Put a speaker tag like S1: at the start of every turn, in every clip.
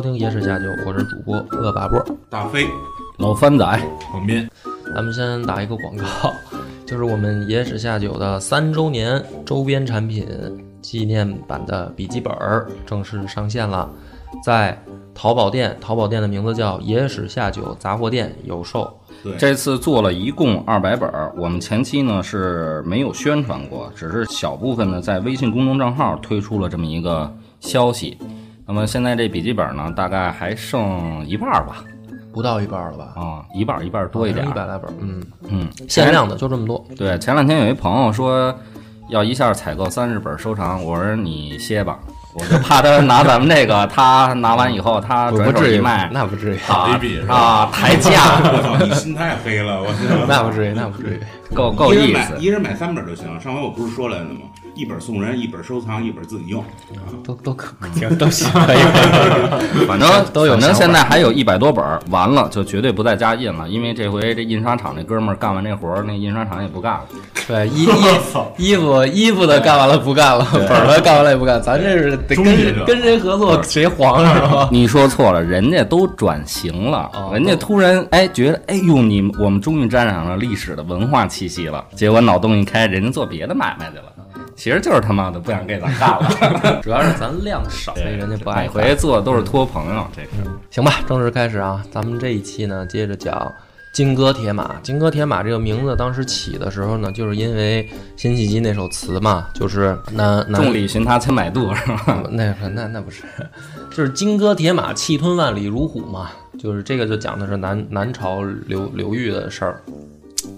S1: 收听《野史下酒》，我是主播恶霸波。
S2: 大飞，
S3: 老番仔，
S2: 旁边
S1: 咱们先打一个广告，就是我们野史下酒的三周年周边产品纪念版的笔记本儿正式上线了，在淘宝店，淘宝店的名字叫野史下酒杂货店有售。
S2: 对，
S3: 这次做了一共二百本儿，我们前期呢是没有宣传过，只是小部分呢在微信公众账号推出了这么一个消息。那么现在这笔记本呢，大概还剩一半儿吧，
S1: 不到一半了吧？
S3: 啊，一半儿一半儿多一点儿。
S1: 一百来本儿，嗯，
S3: 嗯，
S1: 限量的就这么多。
S3: 对，前两天有一朋友说要一下采购三十本收藏，我说你歇吧，我就怕他拿咱们这个，他拿完以后他转手
S1: 不至于
S3: 一卖，
S1: 那不至于，
S3: 啊啊抬价，
S2: 我操，你心太黑了，我操！
S1: 那不至于，那不至于。
S3: 够够
S2: 一人
S3: 意思。
S2: 一人买三本就行。上回我不是说来了吗？一本送人，一本收藏，一本自己用。
S1: 都都可行，都行，可以，可以。
S3: 反正反正
S1: 都有想法
S3: 现在还有一百多本儿，完了就绝对不再加印了，因为这回这印刷厂那哥们儿干完这活儿，那印刷厂也不干了。
S1: 对，衣衣衣服衣服的干完了不干了，本儿的干完了也不干，咱这是得跟跟谁合作谁黄是吧？
S3: 你说错了，人家都转型了，
S1: 哦
S3: 人家突然哎觉得哎呦你我们终于沾染了历史的文化气息了，结果脑洞一开，人家做别的买卖去了，其实就是他妈的不想给咱干了。
S1: 主要是咱量少，所以人家不爱
S3: 每回做的都是托朋友，这个
S1: 行吧，正式开始啊！咱们这一期呢，接着讲金戈铁马。金戈铁马这个名字当时起的时候呢，就是因为辛弃疾那首词嘛，就是南南
S3: 众里寻他千百度是吧？
S1: 那个那那不是，就是金戈铁马，气吞万里如虎嘛。就是这个就讲的是南南朝刘刘裕的事儿，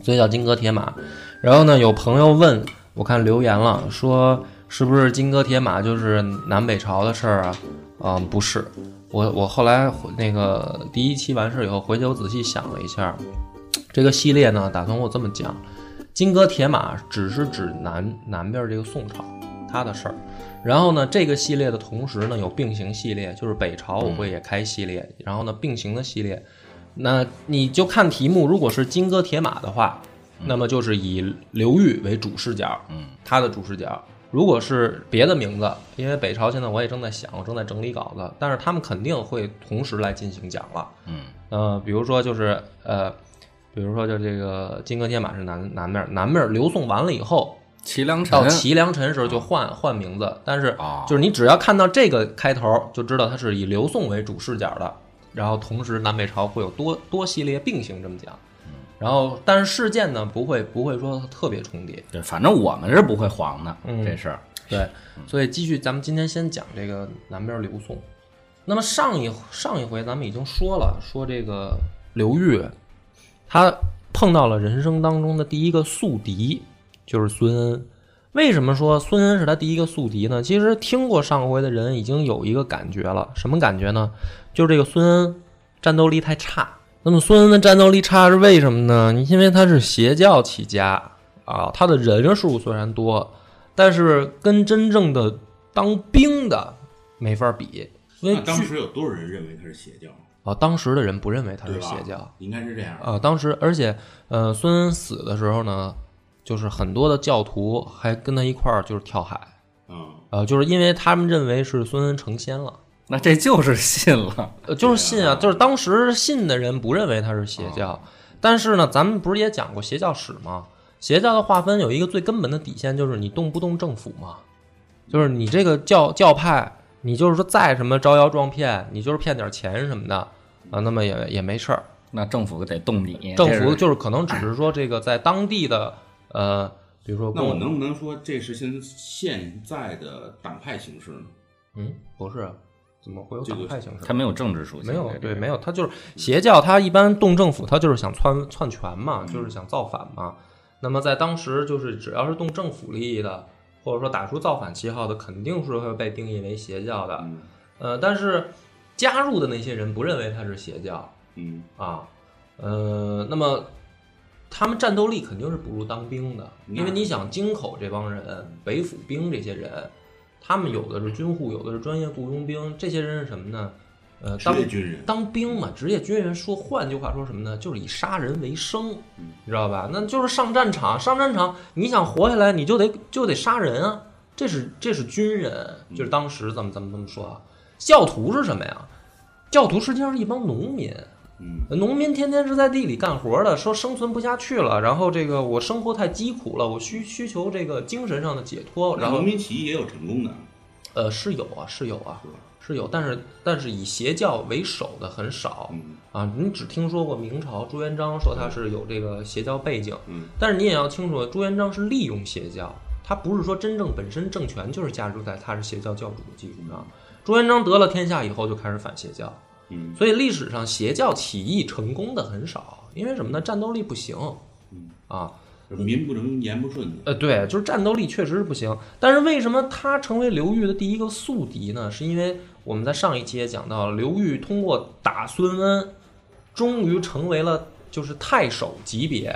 S1: 所以叫金戈铁马。然后呢，有朋友问我看留言了，说是不是金戈铁马就是南北朝的事儿啊？嗯，不是。我我后来那个第一期完事儿以后，回去我仔细想了一下，这个系列呢，打算我这么讲，金戈铁马只是指南南边这个宋朝他的事儿。然后呢，这个系列的同时呢，有并行系列，就是北朝我会也开系列，然后呢，并行的系列，那你就看题目，如果是金戈铁马的话，那么就是以刘裕为主视角，
S3: 嗯，
S1: 他的主视角。如果是别的名字，因为北朝现在我也正在想，我正在整理稿子，但是他们肯定会同时来进行讲了。
S3: 嗯，
S1: 呃，比如说就是呃，比如说就这个金戈铁马是南南面，南面刘宋完了以后，
S3: 齐梁
S1: 到齐梁陈时候就换换名字，但是
S3: 啊
S1: 就是你只要看到这个开头，就知道它是以刘宋为主视角的，然后同时南北朝会有多多系列并行这么讲，然后但是事件呢不会不会说特别重叠，
S3: 对，反正我们是不会黄的，
S1: 嗯
S3: 这事儿。
S1: 对，所以继续咱们今天先讲这个南边刘宋。那么上一上一回咱们已经说了，说这个刘裕，他碰到了人生当中的第一个宿敌，就是孙恩。为什么说孙恩是他第一个宿敌呢？其实听过上回的人已经有一个感觉了，什么感觉呢？就是这个孙恩战斗力太差，那么孙恩的战斗力差是为什么呢？因为他是邪教起家啊，他的人数虽然多，但是跟真正的当兵的没法比。因为
S2: 那当时有多少人认为他是邪教？
S1: 啊，当时的人不认为他？是邪教。
S2: 应该是这样。
S1: 啊，当时而且呃，孙恩死的时候呢，就是很多的教徒还跟他一块儿就是跳海，
S2: 嗯，
S1: 呃，就是因为他们认为是孙恩成仙了。
S3: 那这就是信了。
S1: 呃，就是信啊就是当时信的人不认为他是邪教，但是呢，咱们不是也讲过邪教史吗？邪教的划分有一个最根本的底线，就是你动不动政府嘛，就是你这个教教派，你就是说再什么招摇撞骗，你就是骗点钱什么的啊，那么也也没事儿。
S3: 那政府得动你，
S1: 政府就是可能只是说这个在当地的呃，比如说
S2: 那我能不能说这是现现在的党派形式呢？
S1: 嗯不是，怎么会有
S2: 这个
S1: 党派形式？
S3: 它没有政治属性，
S1: 没有，对，没有，他就是邪教，他一般动政府，他就是想篡篡权嘛，就是想造反嘛。那么在当时，就是只要是动政府利益的，或者说打出造反旗号的，肯定是会被定义为邪教的。
S2: 嗯
S1: 呃，但是加入的那些人不认为他是邪教
S2: 嗯
S1: 啊，呃，那么他们战斗力肯定是不如当兵的，因为你想京口这帮人、北府兵这些人，他们有的是军户，有的是专业雇佣兵，这些人是什么呢？呃，
S2: 职
S1: 当
S2: 业军人。
S1: 当兵嘛，职业军人说，换句话说什么呢？就是以杀人为生，
S2: 嗯
S1: 你知道吧？那就是上战场，上战场，你想活下来，你就得就得杀人啊！这是这是军人，就是当时咱们咱们这么说啊。教徒是什么呀？教徒实际上是一帮农民，
S2: 嗯。
S1: 农民天天是在地里干活的，说生存不下去了，然后这个我生活太疾苦了，我需需求这个精神上的解脱，然后
S2: 农民起义也有成功的，
S1: 呃是有啊是有啊
S2: 是？
S1: 是有，但是但是以邪教为首的很少，
S2: 嗯。
S1: 啊，你只听说过明朝朱元璋说他是有这个邪教背景，
S2: 嗯。
S1: 但是你也要清楚，朱元璋是利用邪教，他不是说真正本身政权就是加入在他是邪教教主的基础上。朱元璋得了天下以后就开始反邪教，
S2: 嗯
S1: 所以历史上邪教起义成功的很少，因为什么呢？战斗力不行
S2: 嗯，
S1: 啊，
S2: 民不能言不顺。
S1: 呃，对，就是战斗力确实是不行。但是为什么他成为刘裕的第一个宿敌呢？是因为我们在上一期也讲到了，刘裕通过打孙恩，终于成为了就是太守级别，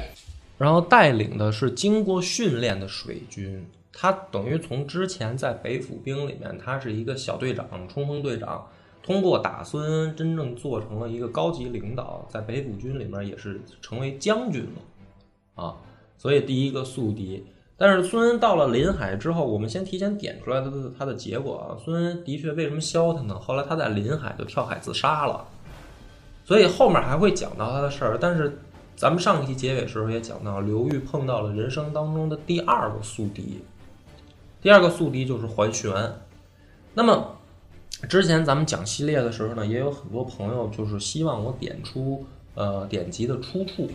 S1: 然后带领的是经过训练的水军。他等于从之前在北府兵里面，他是一个小队长、冲锋队长，通过打孙恩，真正做成了一个高级领导，在北府军里面也是成为将军了，啊。所以第一个宿敌。但是孙恩到了临海之后，我们先提前点出来他的他的结果啊。孙恩的确为什么消停呢？后来他在临海就跳海自杀了，所以后面还会讲到他的事儿。但是咱们上一期结尾时候也讲到，刘裕碰到了人生当中的第二个宿敌，第二个宿敌就是桓玄。那么之前咱们讲系列的时候呢，也有很多朋友就是希望我点出呃典籍的出处，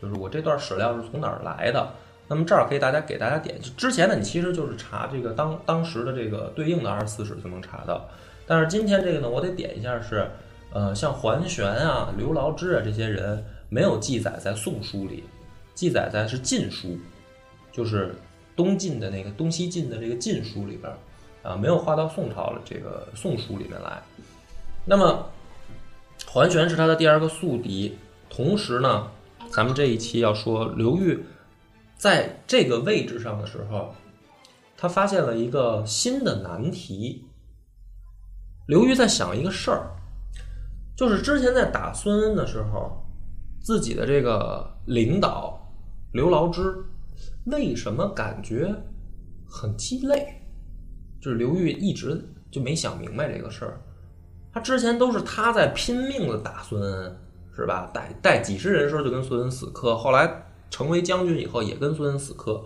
S1: 就是我这段史料是从哪儿来的。那么这儿可以大家给大家点，之前呢你其实就是查这个当当时的这个对应的二十四史就能查到，但是今天这个呢我得点一下是，呃像桓玄啊、刘牢之啊这些人没有记载在《宋书》里，记载在是《晋书》，就是东晋的那个东西晋的这个《晋书》里边啊，没有划到宋朝的这个《宋书》里面来。那么桓玄是他的第二个宿敌，同时呢，咱们这一期要说刘裕在这个位置上的时候，他发现了一个新的难题。刘裕在想一个事儿，就是之前在打孙恩的时候，自己的这个领导刘牢之为什么感觉很鸡肋？就是刘裕一直就没想明白这个事儿。他之前都是他在拼命的打孙恩，是吧？带带几十人时候就跟孙恩死磕，后来成为将军以后也跟孙恩死磕。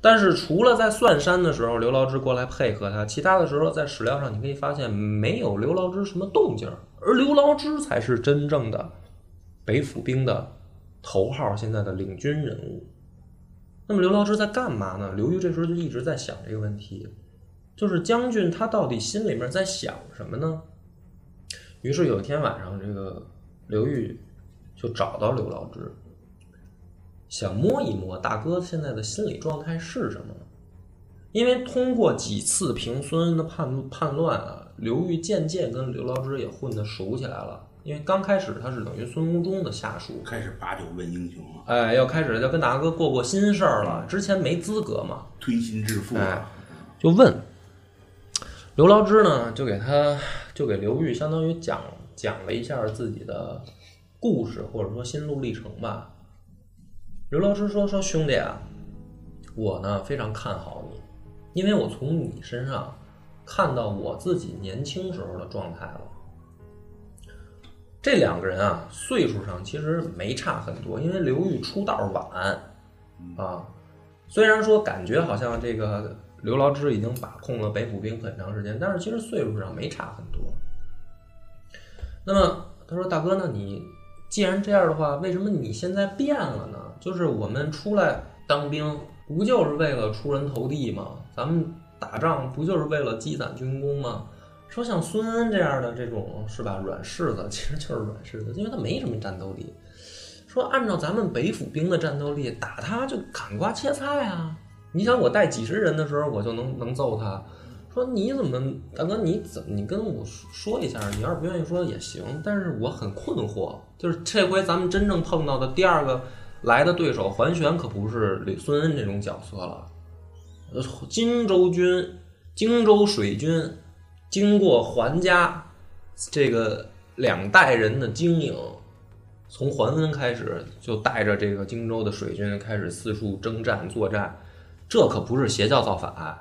S1: 但是除了在蒜山的时候，刘牢之过来配合他，其他的时候在史料上你可以发现没有刘牢之什么动静，而刘牢之才是真正的北府兵的头号，现在的领军人物。那么刘牢之在干嘛呢？刘裕这时候就一直在想这个问题，就是将军他到底心里面在想什么呢？于是有一天晚上，这个刘裕就找到刘老之，想摸一摸大哥现在的心理状态是什么。因为通过几次平孙的叛叛乱啊，刘裕渐渐跟刘老之也混得熟起来了。因为刚开始他是等于孙吴中的下属，
S2: 开始把酒问英雄了，
S1: 哎，要开始要跟大哥过过心事儿了，之前没资格嘛，
S2: 推心置腹
S1: 哎
S2: 啊，
S1: 就问刘牢之呢，就给他就给刘裕相当于讲讲了一下自己的故事或者说心路历程吧。刘牢之说：“说兄弟啊，我呢非常看好你，因为我从你身上看到我自己年轻时候的状态了。这两个人啊，岁数上其实没差很多，因为刘裕出道晚啊，虽然说感觉好像这个刘牢之已经把控了北府兵很长时间，但是其实岁数上没差很多。那么他说：“大哥，那你既然这样的话，为什么你现在变了呢？就是我们出来当兵，不就是为了出人头地吗？咱们打仗不就是为了积攒军功吗？说像孙恩这样的这种是吧，软柿子，其实就是软柿子，因为他没什么战斗力。说按照咱们北府兵的战斗力，打他就砍瓜切菜啊！你想我带几十人的时候，我就能能揍他。说你怎么，大哥你怎么你跟我说一下？你要是不愿意说也行，但是我很困惑。就是这回咱们真正碰到的第二个来的对手桓玄，可不是李孙恩这种角色了。呃，荆州军、荆州水军，经过桓家这个两代人的经营，从桓温开始就带着这个荆州的水军开始四处征战作战，这可不是邪教造反。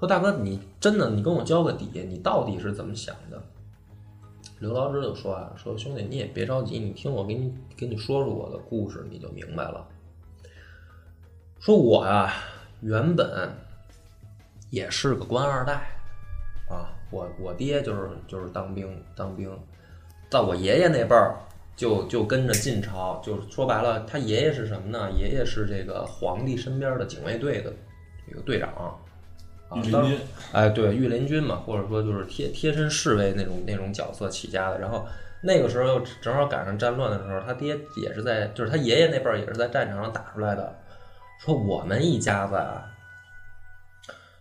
S1: 说大哥，你真的你跟我交个底，你到底是怎么想的？刘牢之就说啊，说兄弟你也别着急，你听我给你给你说说我的故事，你就明白了。说我呀、原本也是个官二代啊，我我爹就是就是当兵当兵，到我爷爷那辈儿就就跟着晋朝，就是说白了，他爷爷是什么呢？爷爷是这个皇帝身边的警卫队的这个队长啊，当
S2: 御林军
S1: 哎，对，御林军嘛，或者说就是贴贴身侍卫那种那种角色起家的。然后那个时候又正好赶上战乱的时候，他爹也是在，就是他爷爷那辈儿也是在战场上打出来的。说我们一家子啊，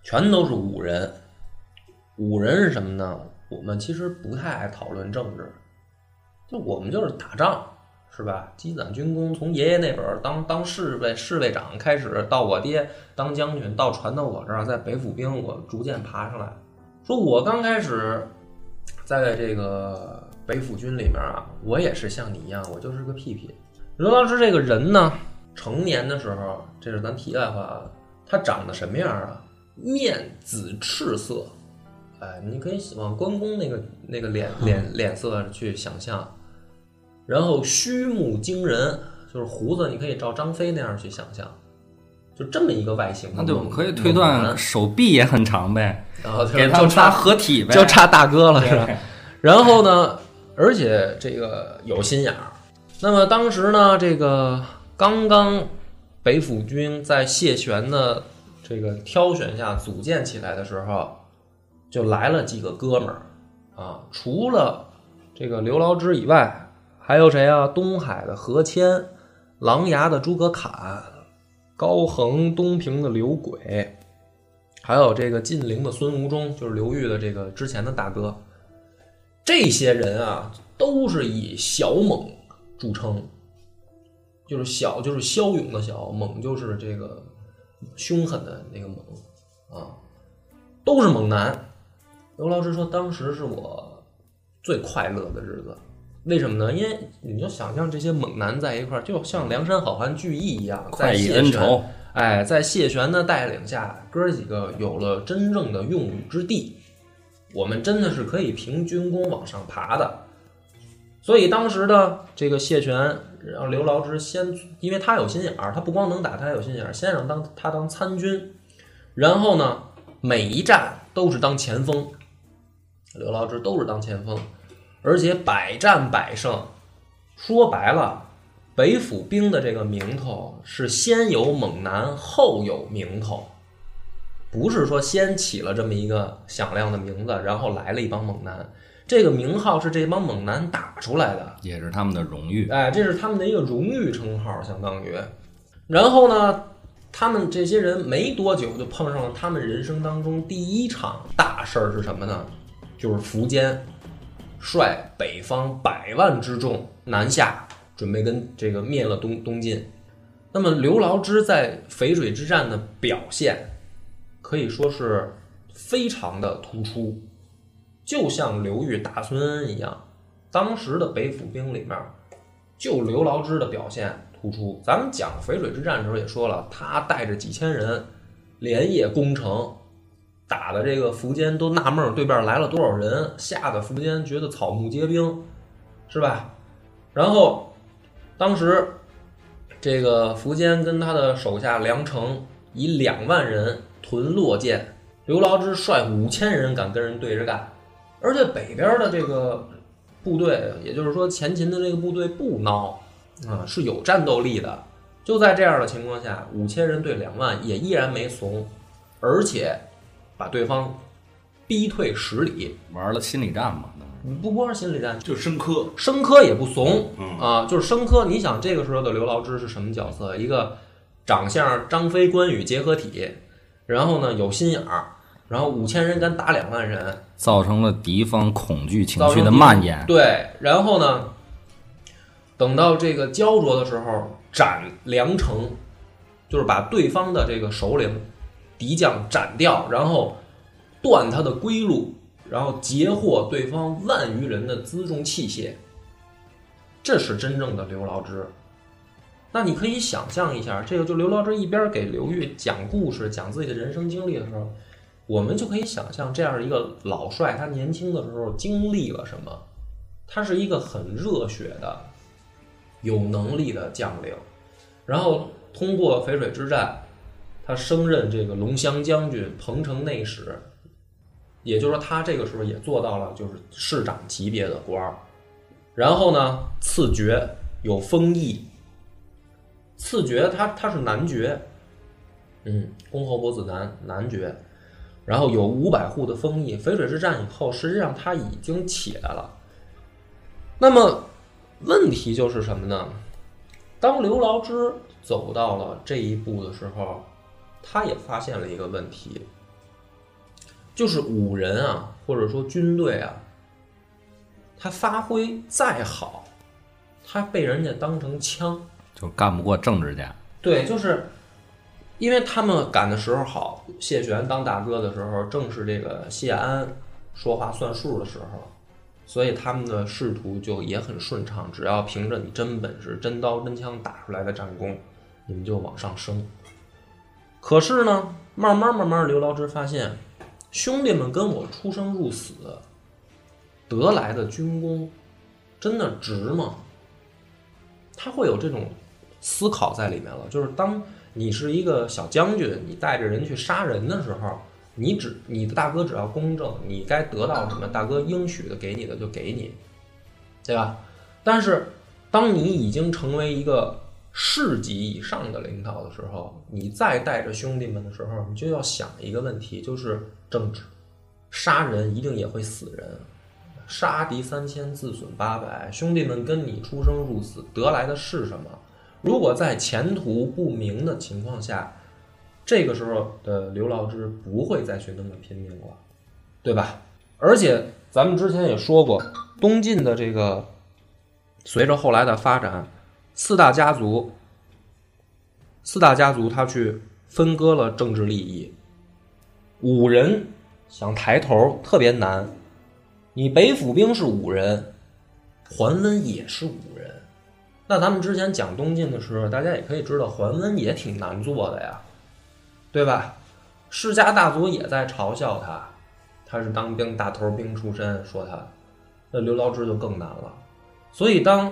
S1: 全都是武人。武人是什么呢？我们其实不太爱讨论政治，就我们就是打仗，是吧？积攒军功，从爷爷那本儿当当侍卫侍卫长开始，到我爹当将军，到传到我这儿，在北府兵我逐渐爬上来。说我刚开始在这个北府军里面啊，我也是像你一样，我就是个屁屁。刘老师这个人呢，成年的时候，这是咱题外话啊，他长得什么样啊？面紫赤色，哎，你可以往关公那个那个脸脸脸色去想象，然后须目惊人，就是胡子，你可以照张飞那样去想象，就这么一个外形
S3: 对，我们可以推断手臂也很长呗，
S1: 然后就
S3: 给他们仨合体呗，
S1: 就差大哥了，是吧？然后呢，而且这个有心眼儿。那么当时呢，这个刚刚北府军在谢玄的这个挑选下组建起来的时候，就来了几个哥们儿啊，除了这个刘牢之以外，还有谁啊？东海的何谦，琅琊的诸葛侃，高恒东平的刘轨，还有这个晋陵的孙吴中，就是刘裕的这个之前的大哥。这些人啊，都是以小猛著称，就是小就是骁勇的小，猛就是这个凶狠的那个猛啊，都是猛男。刘老师说，当时是我最快乐的日子。为什么呢？因为你就想象这些猛男在一块儿，就像梁山好汉聚义一样，
S3: 快意
S1: 在谢玄
S3: 恩仇，
S1: 哎，在谢玄的带领下，哥儿几个有了真正的用武之地，我们真的是可以凭军功往上爬的。所以当时的这个谢玄让刘牢之先，因为他有心眼儿，他不光能打，他还有心眼儿，先让当他当参军，然后呢，每一战都是当前锋，刘牢之都是当前锋，而且百战百胜。说白了，北府兵的这个名头是先有猛男，后有名头，不是说先起了这么一个响亮的名字，然后来了一帮猛男。这个名号是这帮猛男打出来的，
S3: 也是他们的荣誉。
S1: 哎，这是他们的一个荣誉称号，相当于。然后呢，他们这些人没多久就碰上了他们人生当中第一场大事儿是什么呢？就是苻坚。率北方百万之众南下，准备跟这个灭了东东晋。那么刘牢之在淝水之战的表现，可以说是非常的突出，就像刘裕打孙恩一样。当时的北府兵里面，就刘牢之的表现突出。咱们讲淝水之战的时候也说了，他带着几千人连夜攻城，打的这个苻坚都纳闷对面来了多少人，吓得苻坚觉得草木皆兵，是吧？然后当时这个苻坚跟他的手下梁成以两万人屯洛涧，刘牢之率五千人敢跟人对着干，而且北边的这个部队，也就是说前秦的这个部队不孬啊，是有战斗力的。就在这样的情况下，五千人对两万也依然没怂，而且把对方逼退十里。
S3: 玩了心理战嘛，
S1: 不光是心理战，
S2: 就是生科，
S1: 生科也不怂
S2: 嗯
S1: 啊，就是生科。你想这个时候的刘牢之是什么角色？一个长相张飞、关羽结合体，然后呢有心眼儿，然后五千人敢打两万人，
S3: 造成了敌方恐惧情绪的蔓延。
S1: 对，然后呢，等到这个焦灼的时候，斩梁城，就是把对方的这个首领敌将斩掉，然后断他的归路，然后截获对方万余人的辎重器械，这是真正的刘牢之。那你可以想象一下，这个就刘牢之一边给刘裕讲故事、讲自己的人生经历的时候，我们就可以想象这样一个老帅，他年轻的时候经历了什么。他是一个很热血的、有能力的将领，然后通过淝水之战，他升任这个龙骧将军、彭城内史，也就是说，他这个时候也做到了就是市长级别的官儿。然后呢，赐爵有封邑，赐爵他他是男爵，嗯，公侯伯子男男爵，然后有五百户的封邑。淝水之战以后，实际上他已经起来了。那么问题就是什么呢？当刘牢之走到了这一步的时候，他也发现了一个问题，就是武人啊，或者说军队啊，他发挥再好，他被人家当成枪。
S3: 就干不过政治家。
S1: 对，就是因为他们赶的时候好，谢玄当大哥的时候，正是这个谢安说话算数的时候，所以他们的仕途就也很顺畅。只要凭着你真本事、真刀真枪打出来的战功，你们就往上升。可是呢，慢慢慢慢，刘牢之发现，兄弟们跟我出生入死得来的军功，真的值吗？他会有这种思考在里面了。就是当你是一个小将军，你带着人去杀人的时候，你只你的大哥只要公正，你该得到什么，大哥应许的给你的就给你，对吧？但是当你已经成为一个市级以上的领导的时候，你再带着兄弟们的时候，你就要想一个问题，就是政治，杀人一定也会死人。杀敌三千，自损八百。兄弟们跟你出生入死，得来的是什么？如果在前途不明的情况下，这个时候的刘牢之不会再去那么拼命了，对吧？而且咱们之前也说过，东晋的这个随着后来的发展，四大家族，四大家族他去分割了政治利益，五人想抬头特别难。你北府兵是五人，桓温也是五人。那咱们之前讲东晋的时候，大家也可以知道，桓温也挺难做的呀，对吧？世家大族也在嘲笑他，他是当兵大头兵出身，说他。那刘牢之就更难了。所以当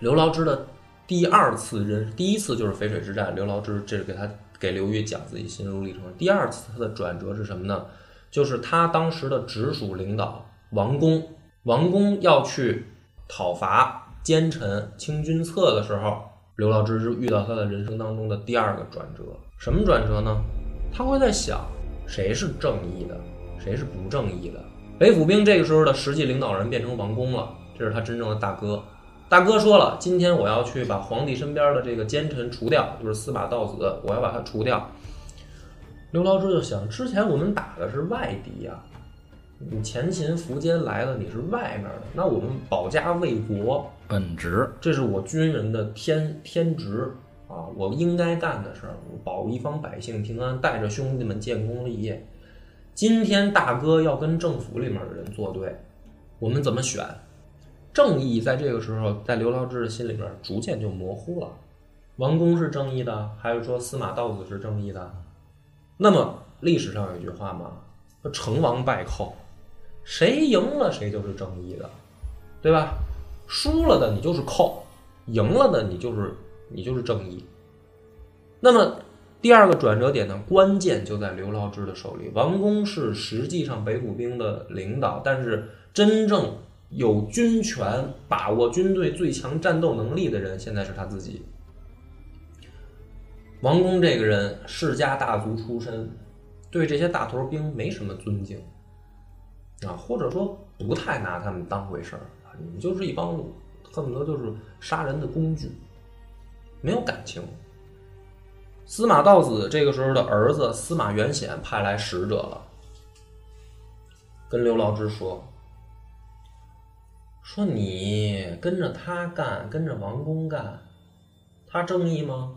S1: 刘牢之的第二次人，第一次就是淝水之战，刘牢之这是给他给刘裕讲自己心路历程。第二次他的转折是什么呢？就是他当时的直属领导。王公，王公要去讨伐奸臣清君侧的时候，刘牢之是遇到他的人生当中的第二个转折。什么转折呢？他会在想，谁是正义的，谁是不正义的。北府兵这个时候的实际领导人变成王公了，这是他真正的大哥。大哥说了，今天我要去把皇帝身边的这个奸臣除掉，就是司马道子，我要把他除掉。刘牢之就想，之前我们打的是外敌呀、你前秦苻坚来了，你是外面的，那我们保家卫国，
S3: 本职
S1: 这是我军人的天天职啊，我应该干的事儿，我保一方百姓平安，带着兄弟们建功立业。今天大哥要跟政府里面的人作对，我们怎么选？正义在这个时候，在刘牢之的心里面逐渐就模糊了。王公是正义的，还是说司马道子是正义的？那么历史上有一句话嘛，说成王败寇，谁赢了谁就是正义的，对吧？输了的你就是寇，赢了的你就是你就是正义。那么第二个转折点呢，关键就在刘牢之的手里。王公是实际上北府兵的领导，但是真正有军权、把握军队最强战斗能力的人，现在是他自己。王公这个人世家大族出身，对这些大头兵没什么尊敬啊，或者说不太拿他们当回事儿，你们就是一帮恨不得就是杀人的工具，没有感情。司马道子这个时候的儿子司马元显派来使者了，跟刘牢之说：“说你跟着他干，跟着王公干，他正义吗？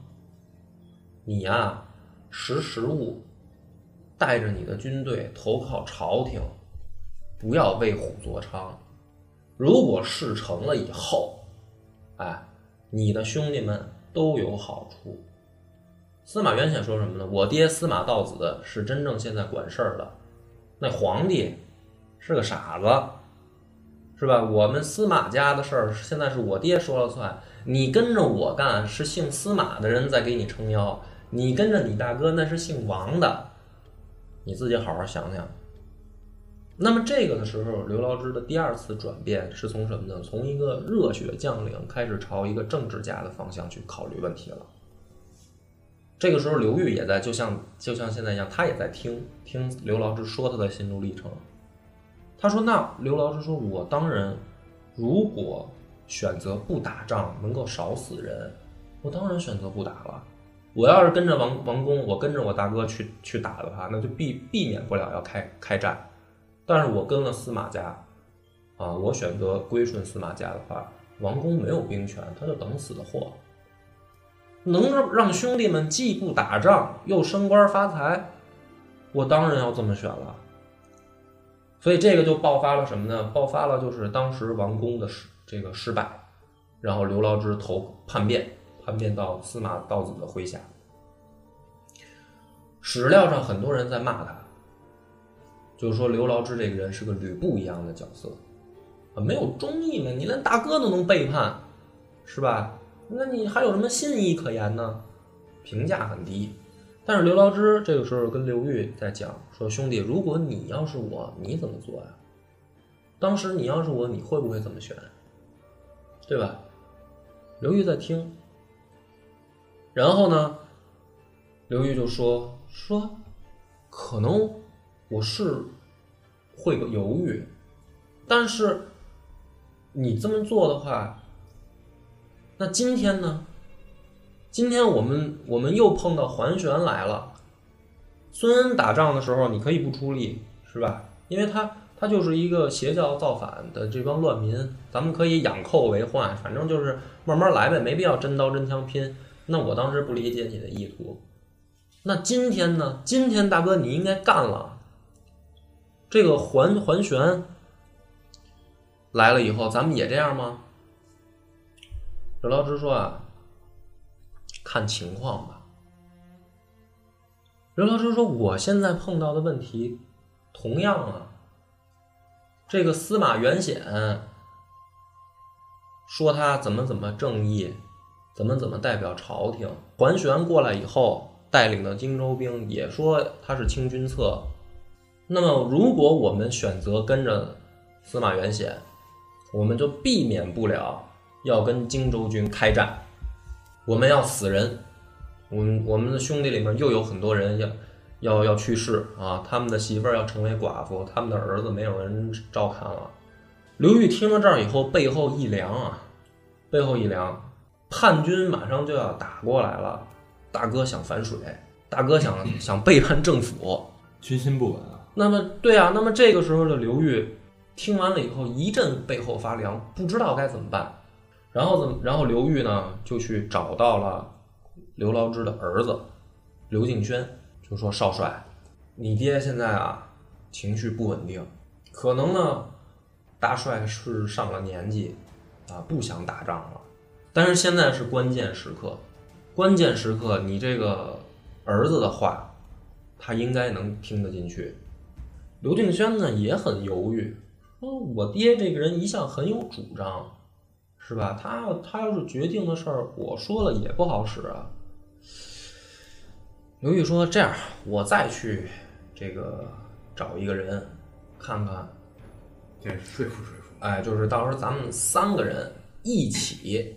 S1: 你呀、识时务，带着你的军队投靠朝廷，不要为虎作伥。如果事成了以后，哎，你的兄弟们都有好处。”司马元显说什么呢？我爹司马道子是真正现在管事儿的，那皇帝是个傻子，是吧？我们司马家的事儿现在是我爹说了算，你跟着我干是姓司马的人在给你撑腰，你跟着你大哥那是姓王的，你自己好好想想。那么这个的时候，刘牢之的第二次转变是从什么呢？从一个热血将领开始朝一个政治家的方向去考虑问题了。这个时候，刘裕也在，就像就像现在一样，他也在听听刘牢之说他的心路历程。他说：“那刘老师说，我当然，如果选择不打仗，能够少死人，我当然选择不打了。我要是跟着王王公，我跟着我大哥去去打的话，那就避避免不了要开开战。但是我跟了司马家，啊，我选择归顺司马家的话，王公没有兵权，他就等死的货。”能让让兄弟们既不打仗又升官发财，我当然要这么选了。所以这个就爆发了什么呢？爆发了就是当时王公的失这个失败，然后刘牢之投叛变，叛变到司马道子的麾下。史料上很多人在骂他，就是说刘牢之这个人是个吕布一样的角色，啊，没有忠义嘛，你连大哥都能背叛，是吧？那你还有什么信义可言呢？评价很低。但是刘牢之这个时候跟刘裕在讲说：“兄弟，如果你要是我，你怎么做呀？当时你要是我，你会不会怎么选？对吧？”刘裕在听，然后呢，刘裕就说：“说可能我是会个犹豫，但是你这么做的话。”那今天呢？今天我们我们又碰到桓玄来了。孙恩打仗的时候，你可以不出力，是吧？因为他他就是一个邪教造反的这帮乱民，咱们可以养寇为患，反正就是慢慢来呗，没必要真刀真枪拼。那我当时不理解你的意图。那今天呢？今天大哥你应该干了。这个桓桓玄来了以后，咱们也这样吗？刘老师说啊，看情况吧。刘老师说，我现在碰到的问题，同样啊，这个司马元显说他怎么怎么正义，怎么怎么代表朝廷。桓玄过来以后带领的荆州兵也说他是清君侧。那么，如果我们选择跟着司马元显，我们就避免不了。要跟荆州军开战，我们要死人，我们我们的兄弟里面又有很多人要要要去世啊，他们的媳妇儿要成为寡妇，他们的儿子没有人照看了。刘裕听到这儿以后，背后一凉啊，背后一凉，叛军马上就要打过来了，大哥想反水，大哥想想背叛政府，
S4: 军心不稳啊。
S1: 那么对啊，那么这个时候的刘裕听完了以后，一阵背后发凉，不知道该怎么办。然后怎么？然后刘裕呢就去找到了刘牢之的儿子刘敬轩，就说：“少帅，你爹现在啊情绪不稳定，可能呢大帅是上了年纪啊，不想打仗了。但是现在是关键时刻，关键时刻你这个儿子的话，他应该能听得进去。”刘敬轩呢也很犹豫，说：“我爹这个人一向很有主张。”是吧？他要他要是决定的事儿，我说了也不好使啊。刘玉说：“这样，我再去这个找一个人，看看，
S2: 这说服说服。
S1: 哎，就是到时候咱们三个人一起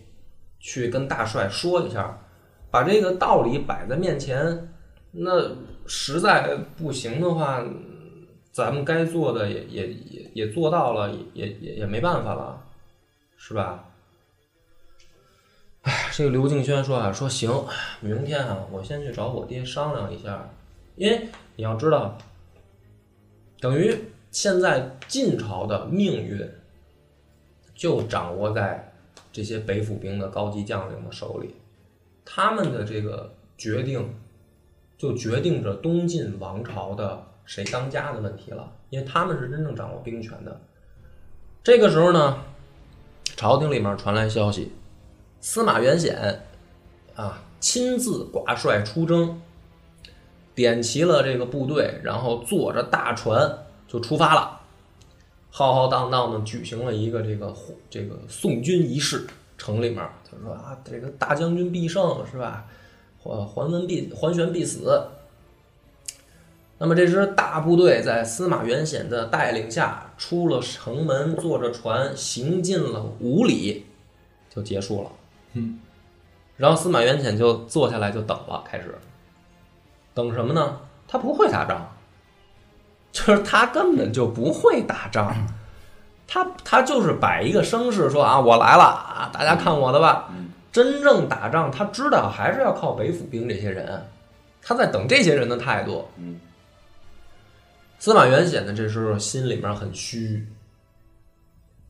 S1: 去跟大帅说一下，把这个道理摆在面前。那实在不行的话，咱们该做的也也也也做到了，也也也没办法了，是吧？”哎，这个刘敬轩说啊，说行，明天啊，我先去找我爹商量一下，因为你要知道，等于现在晋朝的命运就掌握在这些北府兵的高级将领的手里，他们的这个决定就决定着东晋王朝的谁当家的问题了，因为他们是真正掌握兵权的。这个时候呢，朝廷里面传来消息。司马元显，啊，亲自挂帅出征，点齐了这个部队，然后坐着大船就出发了，浩浩荡荡的举行了一个这个这个送军仪式。城里面他说啊，这个大将军必胜是吧？还桓温必桓玄必死。那么这支大部队在司马元显的带领下出了城门，坐着船行进了五里，就结束了。
S2: 嗯，
S1: 然后司马元显就坐下来就等了，开始等什么呢？他不会打仗，就是他根本就不会打仗，他他就是摆一个声势说啊，我来了啊，大家看我的吧。真正打仗，他知道还是要靠北府兵这些人，他在等这些人的态度。
S2: 嗯，
S1: 司马元显呢，这时候心里面很虚。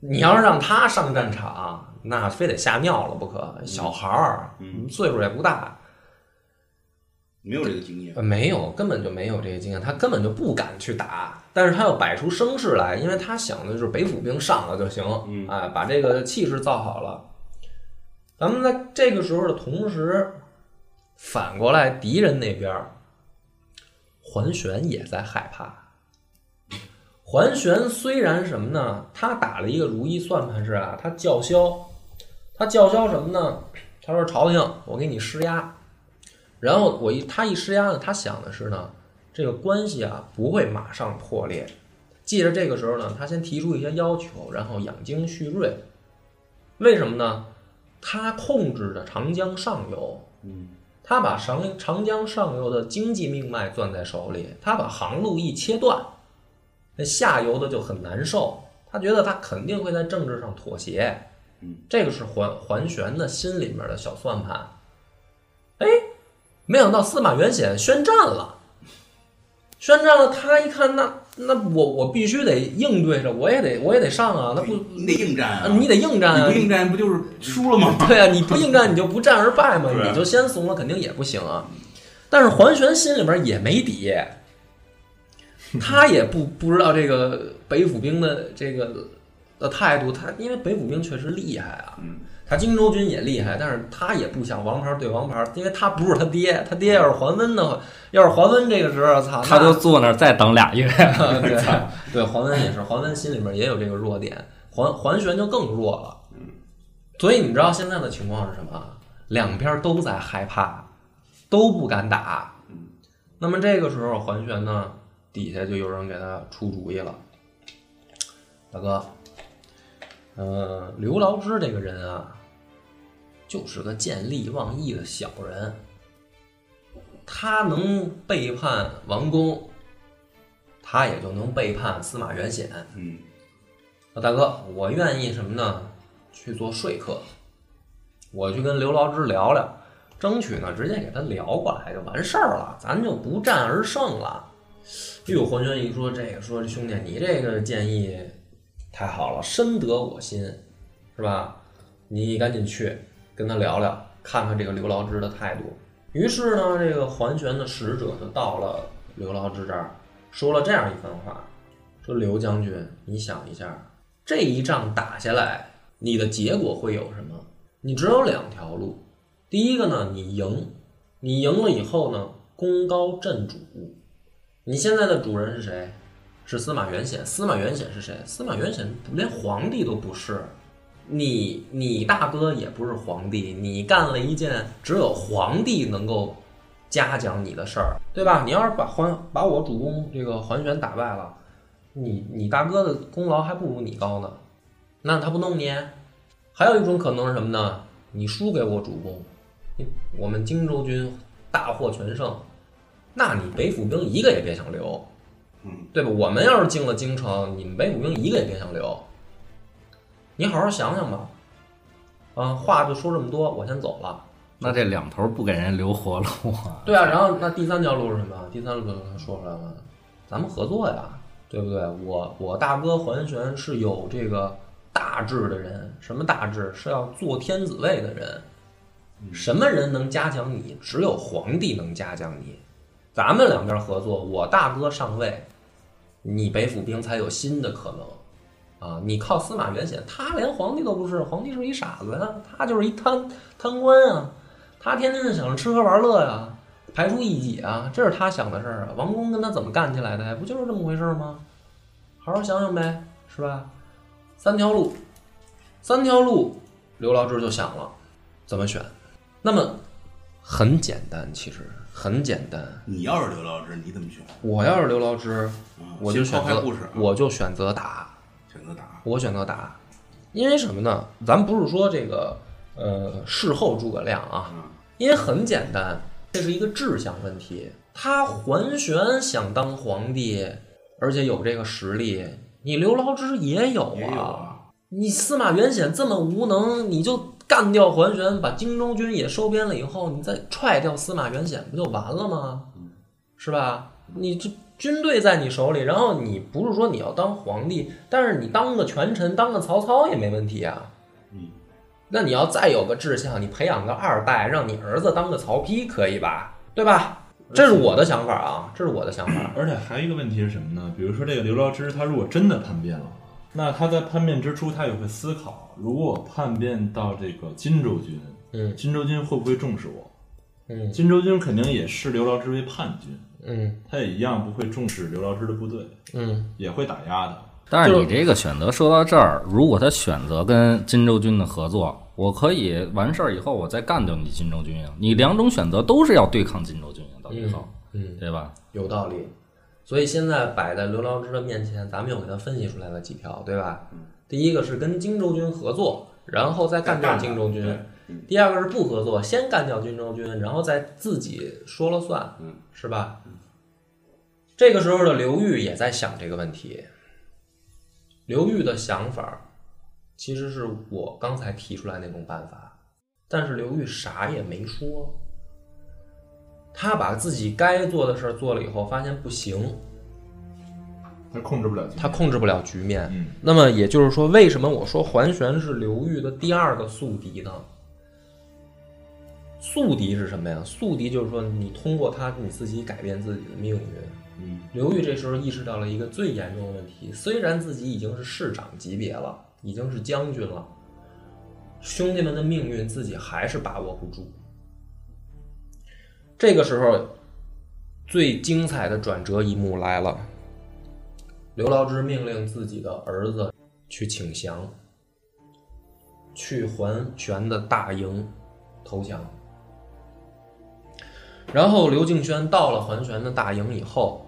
S1: 你要是让他上战场。那非得吓尿了不可，小孩儿，岁数也不大，
S2: 没有这个经验，
S1: 没有，根本就没有这个经验，他根本就不敢去打，但是他要摆出声势来，因为他想的就是北府兵上了就行，哎，把这个气势造好了。咱们在这个时候的同时，反过来，敌人那边，桓玄也在害怕。桓玄虽然什么呢？他打了一个如意算盘是啊，他叫嚣。他叫嚣什么呢？他说：“朝廷，我给你施压。”然后我一他一施压呢，他想的是呢，这个关系啊不会马上破裂。借着这个时候呢，他先提出一些要求，然后养精蓄锐。为什么呢？他控制着长江上游，
S2: 嗯，
S1: 他把长长江上游的经济命脉攥在手里，他把航路一切断，那下游的就很难受。他觉得他肯定会在政治上妥协。这个是桓桓玄的心里面的小算盘，哎，没想到司马元显宣战了，宣战了，他一看，那那我我必须得应对着，我也得我也得上啊，那不
S2: 你得应战啊，
S1: 你得应战啊，
S2: 你不应战不就是输了吗？
S1: 对啊，你不应战你就不战而败嘛，你就先怂了，肯定也不行啊。但是桓玄心里面也没底，他也不不知道这个北府兵的这个。的态度，他因为北府兵确实厉害啊，他荆州军也厉害，但是他也不想王牌对王牌，因为他不是他爹，他爹要是桓温的话，要是桓温这个时候，操，
S3: 他就坐那儿再等俩月。
S1: 对对，桓温也是，桓温心里面也有这个弱点，桓桓玄就更弱了。所以你知道现在的情况是什么？两边都在害怕，都不敢打。那么这个时候，桓玄呢，底下就有人给他出主意了，大哥。呃，刘牢之这个人啊，就是个见利忘义的小人。他能背叛王公，他也就能背叛司马元显。
S2: 嗯，
S1: 那大哥，我愿意什么呢？去做说客，我去跟刘牢之聊聊，争取呢直接给他聊过来就完事儿了，咱就不战而胜了。哎呦，桓玄一说这个，说兄弟，你这个建议太好了，深得我心，是吧？你赶紧去跟他聊聊，看看这个刘牢之的态度。于是呢，这个桓玄的使者就到了刘牢之这儿，说了这样一番话：说刘将军，你想一下，这一仗打下来，你的结果会有什么？你只有两条路。第一个呢，你赢，你赢了以后呢，功高震主。你现在的主人是谁？是司马元显。司马元显是谁？司马元显连皇帝都不是。你你大哥也不是皇帝，你干了一件只有皇帝能够嘉奖你的事儿，对吧？你要是把桓把我主公这个桓玄打败了，你你大哥的功劳还不如你高呢，那他不弄你？还有一种可能是什么呢？你输给我主公，我们荆州军大获全胜，那你北府兵一个也别想留，
S2: 嗯，
S1: 对吧？我们要是进了京城，你们北府兵一个也别想留。你好好想想吧，啊，话就说这么多，我先走了。
S3: 那这两头不给人留活路啊？
S1: 对啊，然后那第三条路是什么？第三条路他说出来了，咱们合作呀，对不对？我我大哥桓玄是有这个大志的人，什么大志？是要做天子位的人。什么人能嘉奖你？只有皇帝能嘉奖你。咱们两边合作，我大哥上位，你北府兵才有新的可能。啊，你靠司马元显，他连皇帝都不是，皇帝是一傻子呀，他就是一贪贪官啊，他天天是想着吃喝玩乐呀，排除异己啊，这是他想的事儿啊。王公跟他怎么干起来的呀？不就是这么回事吗？好好想想呗，是吧？三条路，三条路，刘牢之就想了，怎么选？那么很简单，其实很简单。
S2: 你要是刘老师，你怎么选？
S1: 我要是刘老之，
S2: 啊
S1: 我就选择我就选择打。
S2: 选择打。
S1: 我选择打，因为什么呢？咱不是说这个呃事后诸葛亮啊，
S2: 嗯
S1: 因为很简单，这是一个志向问题。他桓玄想当皇帝，而且有这个实力，你刘牢之也有。啊，你司马元显这么无能，你就干掉桓玄，把荆州军也收编了以后，你再踹掉司马元显，不就完了吗？是吧？你这军队在你手里，然后你不是说你要当皇帝，但是你当个权臣，当个曹操也没问题啊。
S2: 嗯，
S1: 那你要再有个志向，你培养个二代，让你儿子当个曹丕，可以吧？对吧？这是我的想法啊，这是我的想法。
S4: 而且还有一个问题是什么呢？比如说这个刘牢之，他如果真的叛变了，那他在叛变之初，他也会思考：如果我叛变到这个荆州军，
S1: 嗯
S4: 荆州军会不会重视我？
S1: 嗯
S4: 荆州军肯定也视刘牢之为叛军，
S1: 嗯
S4: 他也一样不会重视刘牢之的部队，
S1: 嗯
S4: 也会打压他。
S3: 但是你这个选择说到这儿，如果他选择跟荆州军的合作，我可以完事儿以后我再干掉你荆州军营。你两种选择都是要对抗荆州军营，到最后，
S1: 嗯，
S3: 对吧？
S1: 有道理。所以现在摆在刘牢之的面前，咱们又给他分析出来了几条，对吧？第一个是跟荆州军合作，然后再干掉荆州军
S2: 对；
S1: 第二个是不合作，先干掉荆州军，然后再自己说了算，
S2: 嗯，
S1: 是吧？这个时候的刘裕也在想这个问题。刘裕的想法其实是我刚才提出来那种办法，但是刘裕啥也没说。他把自己该做的事儿做了以后，发现不行，
S4: 他控制不了局面，
S1: 他控制不了局面。
S4: 嗯
S1: 那么也就是说，为什么我说桓玄是刘裕的第二个宿敌呢？宿敌是什么呀？宿敌就是说，你通过他，你自己改变自己的命运。
S2: 嗯，
S1: 刘裕这时候意识到了一个最严重的问题：虽然自己已经是市长级别了，已经是将军了，兄弟们的命运自己还是把握不住。这个时候，最精彩的转折一幕来了。刘牢之命令自己的儿子去请降，去桓玄的大营投降。然后刘敬轩到了桓玄的大营以后，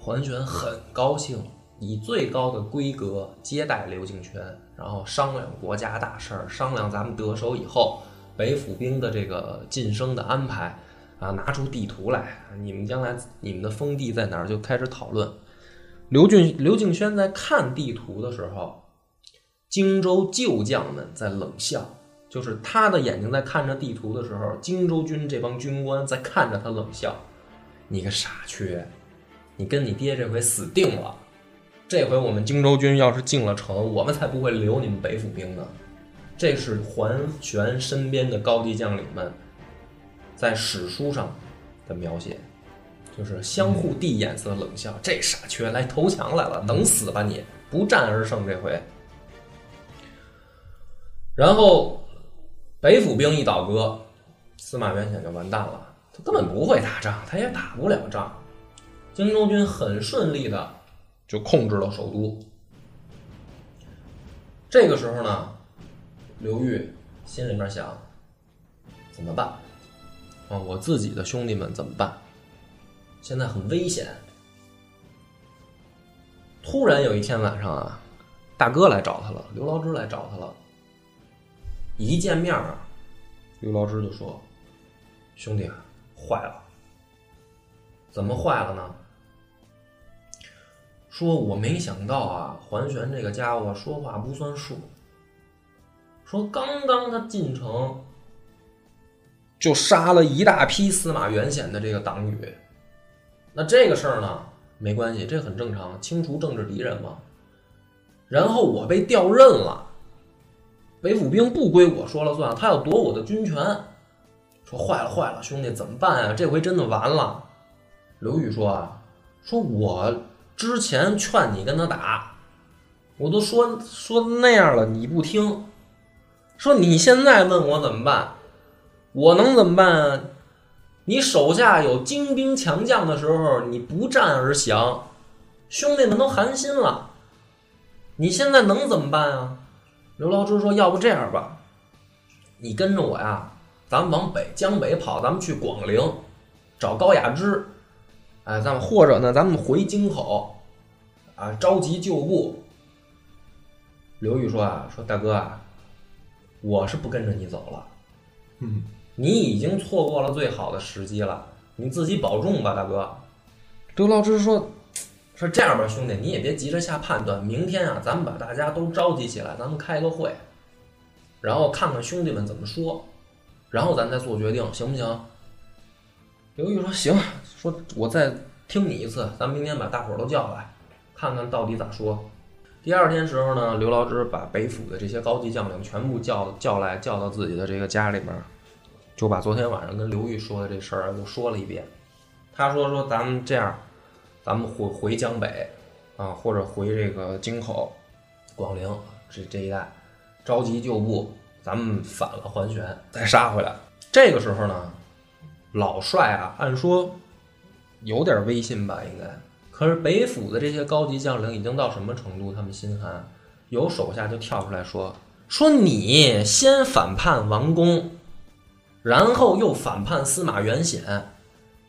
S1: 桓玄很高兴，以最高的规格接待刘敬轩，然后商量国家大事儿，商量咱们得手以后北府兵的这个晋升的安排啊，拿出地图来，你们将来你们的封地在哪儿，就开始讨论。刘俊刘敬轩在看地图的时候，荆州旧将们在冷笑，就是他的眼睛在看着地图的时候，荆州军这帮军官在看着他冷笑。你个傻缺，你跟你爹这回死定了。这回我们荆州军要是进了城，我们才不会留你们北府兵呢。这是桓玄身边的高级将领们在史书上的描写，就是相互递眼色冷笑。这傻缺来投降来了，等死吧你！不战而胜这回。然后北府兵一倒戈，司马元显就完蛋了。他根本不会打仗，他也打不了仗。荆州军很顺利的就控制了首都。这个时候呢，刘裕心里面想：怎么办？啊，我自己的兄弟们怎么办？现在很危险。突然有一天晚上啊，大哥来找他了，刘牢之来找他了。一见面啊，刘牢之就说：“兄弟，坏了！怎么坏了呢？说我没想到啊，桓玄这个家伙说话不算数。说刚刚他进城，就杀了一大批司马元显的这个党羽。那这个事儿呢，没关系，这很正常，清除政治敌人嘛。然后我被调任了，北府兵不归我说了算，他要夺我的军权。说坏了坏了，兄弟怎么办啊？这回真的完了。刘裕说啊，说我之前劝你跟他打，我都说说那样了，你不听。说你现在问我怎么办，我能怎么办？你手下有精兵强将的时候，你不战而降，兄弟们都寒心了。你现在能怎么办啊？刘牢之说：“要不这样吧，你跟着我呀，咱们往北江北跑，咱们去广陵找高雅之，哎，咱们或者呢，咱们回京口，啊，召集旧部。”刘裕说：“啊，说大哥啊，我是不跟着你走了。
S4: 嗯，
S1: 你已经错过了最好的时机了，你自己保重吧，大哥。刘老师说：“说这样吧，兄弟，你也别急着下判断。明天啊，咱们把大家都召集起来，咱们开个会，然后看看兄弟们怎么说，然后咱再做决定，行不行？”刘玉说：“行。”说：“我再听你一次，咱明天把大伙儿都叫来，看看到底咋说。”第二天时候呢，刘牢之把北府的这些高级将领全部叫叫来，叫到自己的这个家里面，就把昨天晚上跟刘玉说的这事儿又说了一遍。他说：“说咱们这样，咱们回回江北啊，或者回这个京口、广陵这这一带，召集旧部，咱们反了桓玄，再杀回来。这个时候呢，老帅啊，按说有点威信吧，应该。可是北府的这些高级将领已经到什么程度？他们心寒，有手下就跳出来说：“说你先反叛王公，然后又反叛司马元显，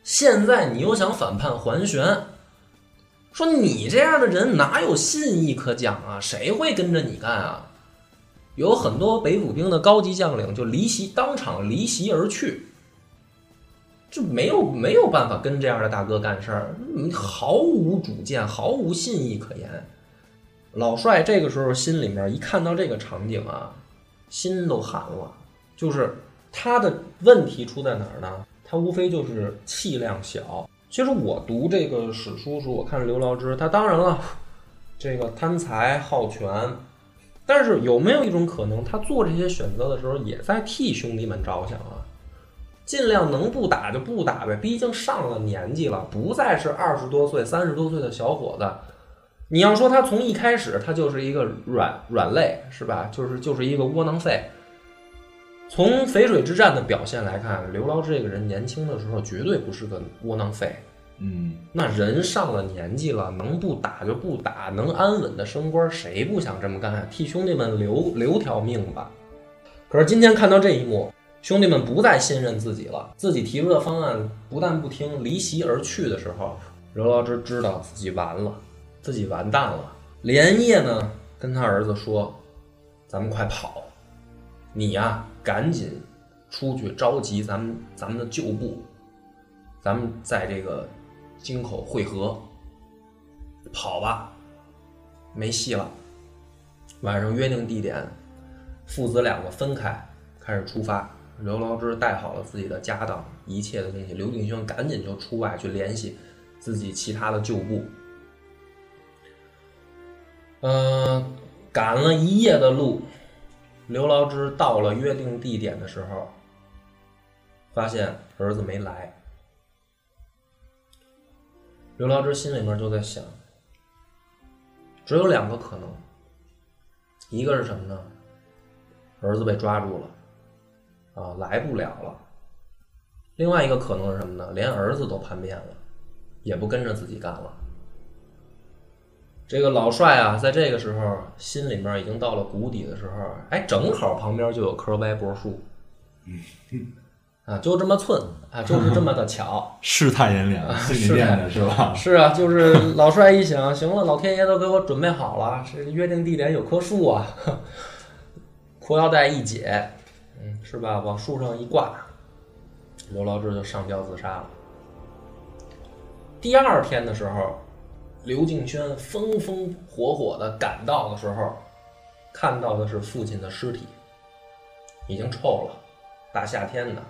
S1: 现在你又想反叛桓玄，说你这样的人哪有信义可讲啊？谁会跟着你干啊？”有很多北府兵的高级将领就离席，当场离席而去。就没有没有办法跟这样的大哥干事儿，毫无主见，毫无信义可言。老帅这个时候心里面一看到这个场景啊，心都寒了。就是他的问题出在哪儿呢？他无非就是气量小。其实我读这个史书时，我看刘牢之，他当然了，这个贪财好权，但是有没有一种可能，他做这些选择的时候，也在替兄弟们着想啊？尽量能不打就不打呗，毕竟上了年纪了，不再是二十多岁、三十多岁的小伙子。你要说他从一开始他就是一个软软肋，是吧？就是就是一个窝囊废。从淝水之战的表现来看，刘牢之这个人年轻的时候绝对不是个窝囊废。
S4: 嗯，
S1: 那人上了年纪了，能不打就不打，能安稳的升官，谁不想这么干？替兄弟们留留条命吧。可是今天看到这一幕。兄弟们不再信任自己了，自己提出的方案不但不听，离席而去的时候，刘牢之知道自己完了，自己完蛋了。连夜呢，跟他儿子说：“咱们快跑，你呀，赶紧出去召集咱们咱们的旧部，咱们在这个京口会合。跑吧，没戏了。晚上约定地点，父子两个分开，开始出发。”刘牢之带好了自己的家当，一切的东西。刘定轩赶紧就出外去联系自己其他的旧部。嗯、赶了一夜的路，刘牢之到了约定地点的时候，发现儿子没来。刘牢之心里面就在想，只有两个可能，一个是什么呢？儿子被抓住了，啊，来不了了。另外一个可能是什么呢？连儿子都叛变了，也不跟着自己干了。这个老帅啊，在这个时候心里面已经到了谷底的时候，哎，正好旁边就有棵歪脖树，啊，就这么寸啊，就是这么的巧。
S4: 世态炎凉，心里练的是吧？
S1: 是啊，就是 老帅一想，行了，老天爷都给我准备好了，这个约定地点有棵树啊，裤腰带一解，嗯，是吧？往树上一挂，刘老志就上吊自杀了。第二天的时候，刘敬轩风风火火的赶到的时候，看到的是父亲的尸体，已经臭了，大夏天的，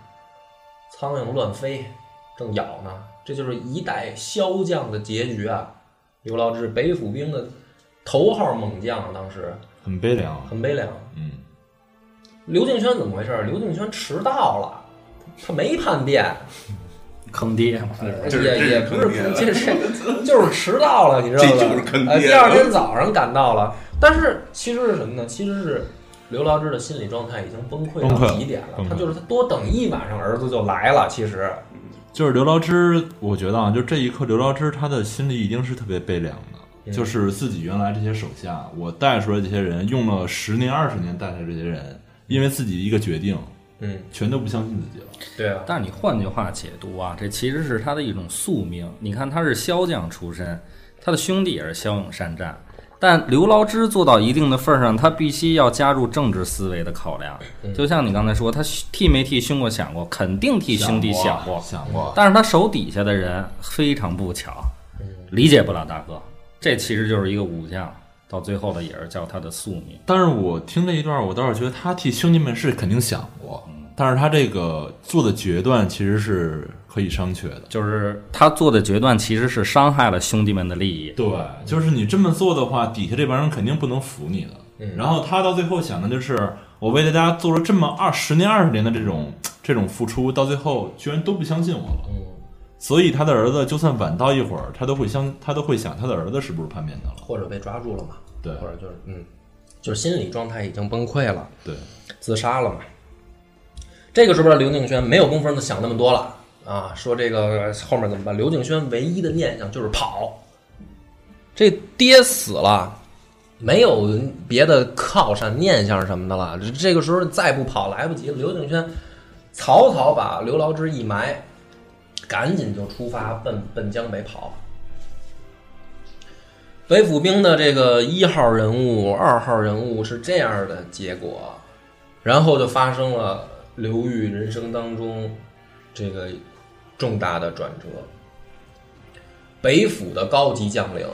S1: 苍蝇乱飞，正咬呢。这就是一代骁将的结局啊！刘老志，北府兵的头号猛将，当时
S4: 很悲凉。
S1: 很悲凉。
S4: 嗯，
S1: 刘敬轩怎么回事？刘敬轩迟到了，他没叛变，
S3: 坑爹嘛，
S1: 也也不是
S2: 坑爹
S1: 这是 就是迟到了，你知道吧？
S2: 这就是坑爹
S1: 呃第二天早上赶到了，但是其实是什么呢？其实是刘劳之的心理状态已经崩溃
S4: 崩溃了
S1: 到极点了他就是他多等一晚上，儿子就来了。其实，
S4: 就是刘劳之，我觉得啊，就这一刻，刘劳之他的心里一定是特别悲凉的。
S1: 嗯
S4: 就是自己原来这些手下，我带出来这些人，用了十年、二十年带出来这些人，因为自己一个决定，
S1: 嗯，
S4: 全都不相信自己了。
S1: 对啊，
S3: 但是你换句话解读啊，这其实是他的一种宿命。你看他是骁将出身，他的兄弟也是骁勇善战，但刘牢之做到一定的份儿上，他必须要加入政治思维的考量。就像你刚才说，他替没替兄过想过，肯定替兄弟想过，
S4: 想过，
S3: 但是他手底下的人非常不巧，理解不了大哥。这其实就是一个武将，到最后的也是叫他的宿命。
S4: 但是我听这一段，我倒是觉得他替兄弟们是肯定想过，但是他这个做的决断其实是可以商榷的。
S3: 就是他做的决断其实是伤害了兄弟们的利益。
S4: 对，就是你这么做的话，底下这帮人肯定不能服你的。
S1: 嗯
S4: 然后他到最后想的就是，我为大家做了这么二十年、二十年的这种这种付出，到最后居然都不相信我了。
S1: 嗯，
S4: 所以他的儿子就算晚到一会儿，他都会想，他都会想他的儿子是不是叛变的了。
S1: 或者被抓住了嘛，
S4: 对
S1: 或者就是嗯，就是心理状态已经崩溃了，
S4: 对，
S1: 自杀了嘛。这个时候刘敬轩没有功夫想那么多了啊，说这个后面怎么办？刘敬轩唯一的念想就是跑，这爹死了。没有别的靠山念想什么的了，这这个时候再不跑来不及了。刘敬轩草草把刘牢之一埋，赶紧就出发奔奔江北跑。北府兵的这个一号人物、二号人物是这样的结果，然后就发生了刘裕人生当中这个重大的转折。北府的高级将领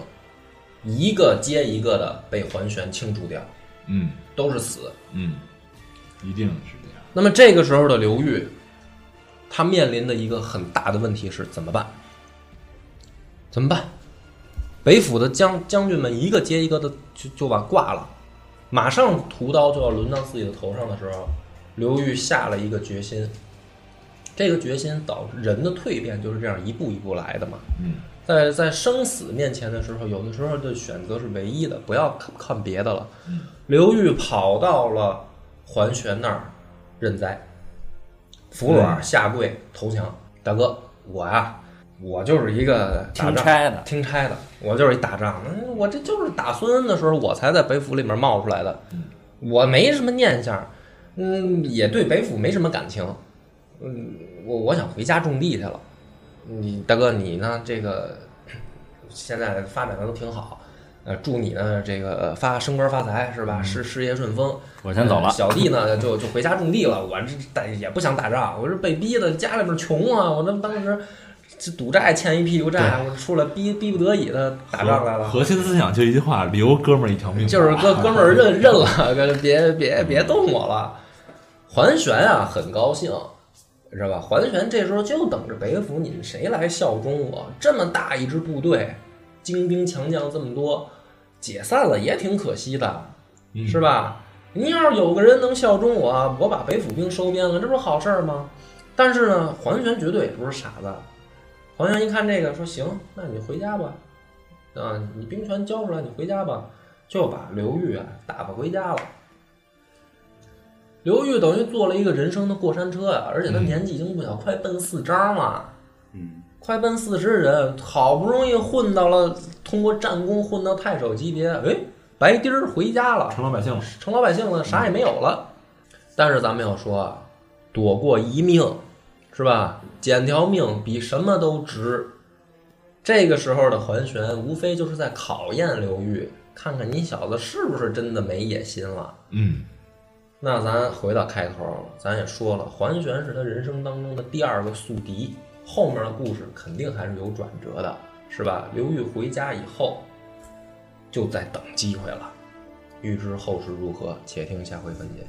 S1: 一个接一个的被桓玄清除掉，
S4: 嗯
S1: 都是死。
S4: 嗯，一定是这样。
S1: 那么这个时候的刘裕，他面临的一个很大的问题是怎么办？怎么办？北府的将将军们一个接一个的就就把挂了，马上屠刀就要轮到自己的头上的时候，刘裕下了一个决心。这个决心导致人的蜕变就是这样一步一步来的嘛。
S4: 嗯，
S1: 在在生死面前的时候，有的时候的选择是唯一的，不要看看别的了。刘裕跑到了桓玄那儿认栽，服软下跪投降。大哥，我呀，我就是一个
S3: 听差的，
S1: 听差的，我就是一打仗，嗯，我这就是打孙恩的时候，我才在北府里面冒出来的，我没什么念想，嗯，也对北府没什么感情，嗯，我我想回家种地去了。你大哥，你呢？这个 现在发展的都挺好，呃，祝你呢这个发升官发财是吧？事事业顺风。
S3: 我先走了
S1: 呃。小弟呢就就回家种地了，我这但也不想打仗，我是被逼的，家里边穷啊，我那当时这赌债欠一屁股债，我出来逼逼不得已的打仗来了。
S4: 核心思想就一句话：留哥们儿一条命。
S1: 就是哥哥们儿认认了，别别别动我了。桓玄啊，很高兴，知道吧？桓玄这时候就等着北府，你们谁来效忠我？这么大一支部队，精兵强将这么多，解散了也挺可惜的，是吧？你要是有个人能效忠我，我把北府兵收编了，这不是好事儿吗？但是呢，桓玄绝对也不是傻子。桓玄一看这个，说行，那你回家吧，啊，你兵权交出来，你回家吧，就把刘裕啊打发回家了。刘裕等于坐了一个人生的过山车啊、而且他年纪已经不小，快奔四张了，
S2: 嗯，
S1: 快奔四十人，好不容易混到了，通过战功混到太守级别，哎，白丁儿回家了，
S4: 成老百姓了。
S1: 成老百姓了，啥也没有了。但是咱们要说啊，躲过一命，是吧？捡条命比什么都值。这个时候的桓玄，无非就是在考验刘裕，看看你小子是不是真的没野心了。
S4: 嗯，
S1: 那咱回到开头，咱也说了，桓玄是他人生当中的第二个宿敌，后面的故事肯定还是有转折的，是吧？刘裕回家以后，就在等机会了。欲知后事如何，且听下回分解。